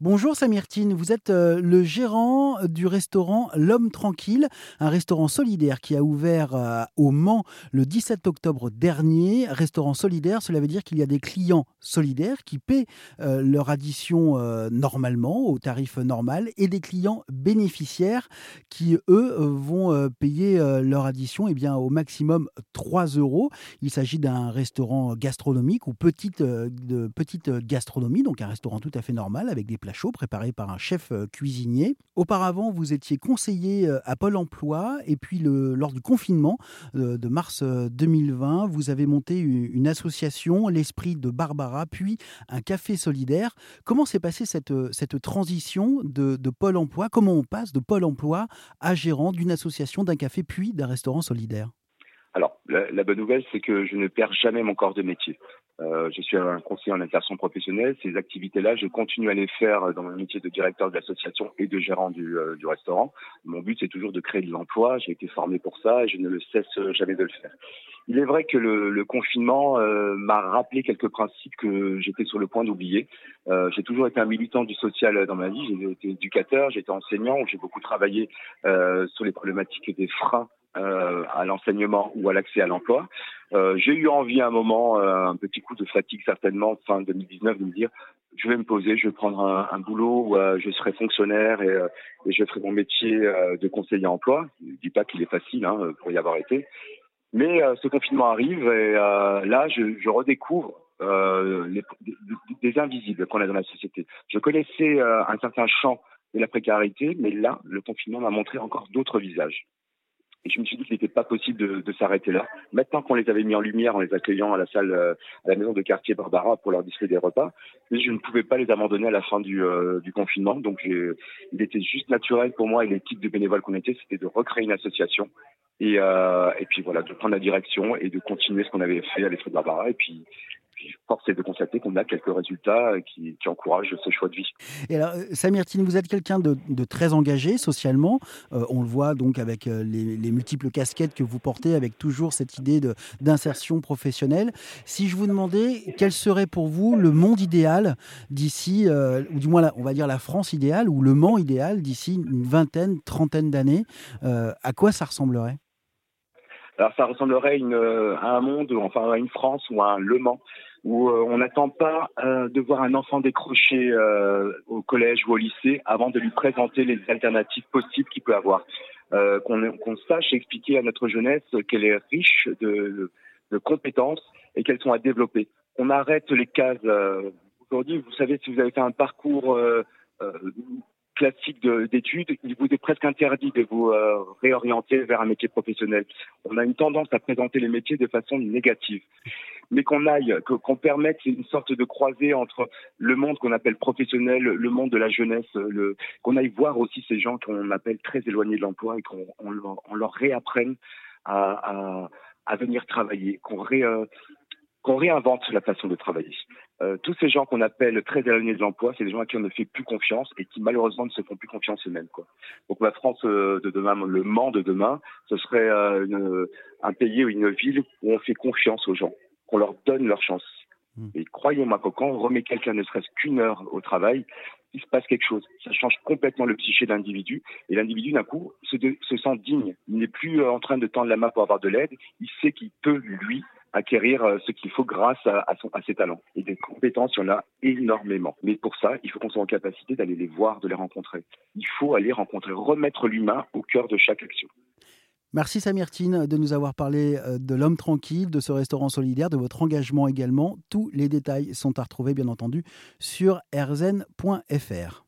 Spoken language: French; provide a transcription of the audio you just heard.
Bonjour Samirtine, vous êtes euh, le gérant du restaurant L'Homme Tranquille, un restaurant solidaire qui a ouvert euh, au Mans le 17 octobre dernier. Restaurant solidaire, cela veut dire qu'il y a des clients solidaires qui paient euh, leur addition normalement, au tarif normal, et des clients bénéficiaires qui, eux, vont payer leur addition eh au maximum 3 euros. Il s'agit d'un restaurant gastronomique ou petite, petite gastronomie, donc un restaurant tout à fait normal avec des plats chaud préparé par un chef euh, cuisinier. Auparavant, vous étiez conseiller euh, à Pôle emploi et puis lors du confinement euh, de mars 2020, vous avez monté une association, l'Esprit de Barbara, puis un café solidaire. Comment s'est passée cette, cette transition de, de Pôle emploi? Comment on passe de Pôle emploi à gérant d'une association, d'un café, puis d'un restaurant solidaire? Alors, la, bonne nouvelle, c'est que je ne perds jamais mon corps de métier. Euh, je suis un conseiller en insertion professionnelle. Ces activités-là, je continue à les faire dans mon métier de directeur de l'association et de gérant du, euh, du restaurant. Mon but, c'est toujours de créer de l'emploi. J'ai été formé pour ça et je ne le cesse jamais de le faire. Il est vrai que le, le confinement euh, m'a rappelé quelques principes que j'étais sur le point d'oublier. Euh, j'ai toujours été un militant du social dans ma vie. J'ai été éducateur, été enseignant, j'ai beaucoup travaillé sur les problématiques des freins euh, à l'enseignement ou à l'accès à l'emploi. Euh, j'ai eu envie à un moment, euh, un petit coup de fatigue certainement, fin 2019, de me dire je vais me poser, je vais prendre un, boulot où je serai fonctionnaire et, je ferai mon métier de conseiller emploi. Je ne dis pas qu'il est facile hein, pour y avoir été. Mais ce confinement arrive et là, je, redécouvre les, des, invisibles qu'on a dans la société. Je connaissais un certain champ de la précarité, mais là, le confinement m'a montré encore d'autres visages. Et je me suis dit qu'il n'était pas possible de, s'arrêter là. Maintenant qu'on les avait mis en lumière en les accueillant à la salle, euh, à la maison de quartier Barbara pour leur distribuer des repas, mais je ne pouvais pas les abandonner à la fin du, euh, confinement. Donc il était juste naturel pour moi et l'équipe de bénévoles qu'on était, c'était de recréer une association et, euh, et puis voilà, de prendre la direction et de continuer ce qu'on avait fait à l'Esprit de Barbara. Et puis force est de constater qu'on a quelques résultats qui, encouragent ce choix de vie. Et alors, euh, Samirtine, vous êtes quelqu'un de, très engagé socialement. Euh, on le voit donc avec euh, les, multiples casquettes que vous portez, avec toujours cette idée d'insertion professionnelle. Si je vous demandais quel serait pour vous le monde idéal d'ici, ou du moins on va dire la France idéale, ou le Mans idéal d'ici une vingtaine, trentaine d'années, à quoi ça ressemblerait? Alors ça ressemblerait à un monde, enfin à une France ou à un Le Mans où euh, on n'attend pas euh, de voir un enfant décrocher euh, au collège ou au lycée avant de lui présenter les alternatives possibles qu'il peut avoir. Qu'on sache expliquer à notre jeunesse qu'elle est riche de, compétences et qu'elles sont à développer. On arrête les cases. Aujourd'hui, vous savez, si vous avez fait un parcours classique d'études, il vous est presque interdit de vous euh, réorienter vers un métier professionnel. On a une tendance à présenter les métiers de façon négative. Mais qu'on aille, qu'on permette une sorte de croisée entre le monde qu'on appelle professionnel, le monde de la jeunesse, qu'on aille voir aussi ces gens qu'on appelle très éloignés de l'emploi et qu'on on leur, réapprenne à, venir travailler, qu'on ré, euh, qu'on réinvente la façon de travailler. Euh, tous ces gens qu'on appelle très éloignés de l'emploi, c'est des gens à qui on ne fait plus confiance et qui malheureusement ne se font plus confiance eux-mêmes. Quoi. Donc la France euh, de demain, le Mans de demain, ce serait euh, une, un pays ou une ville où on fait confiance aux gens, qu'on leur donne leur chance. Hmm. Et croyez-moi que quand on remet quelqu'un ne serait-ce qu'une heure au travail, il se passe quelque chose. Ça change complètement le psyché de l'individu. Et l'individu, d'un coup, se, se sent digne. Il n'est plus en train de tendre la main pour avoir de l'aide. Il sait qu'il peut, lui, acquérir euh, ce qu'il faut grâce à, à, ses talents. Et des compétences, il y en a énormément. Mais pour ça, il faut qu'on soit en capacité d'aller les voir, de les rencontrer. Il faut aller rencontrer, remettre l'humain au cœur de chaque action. Merci Samirtine de nous avoir parlé euh, de l'homme tranquille, de ce restaurant solidaire, de votre engagement également. Tous les détails sont à retrouver bien entendu sur erzen.fr.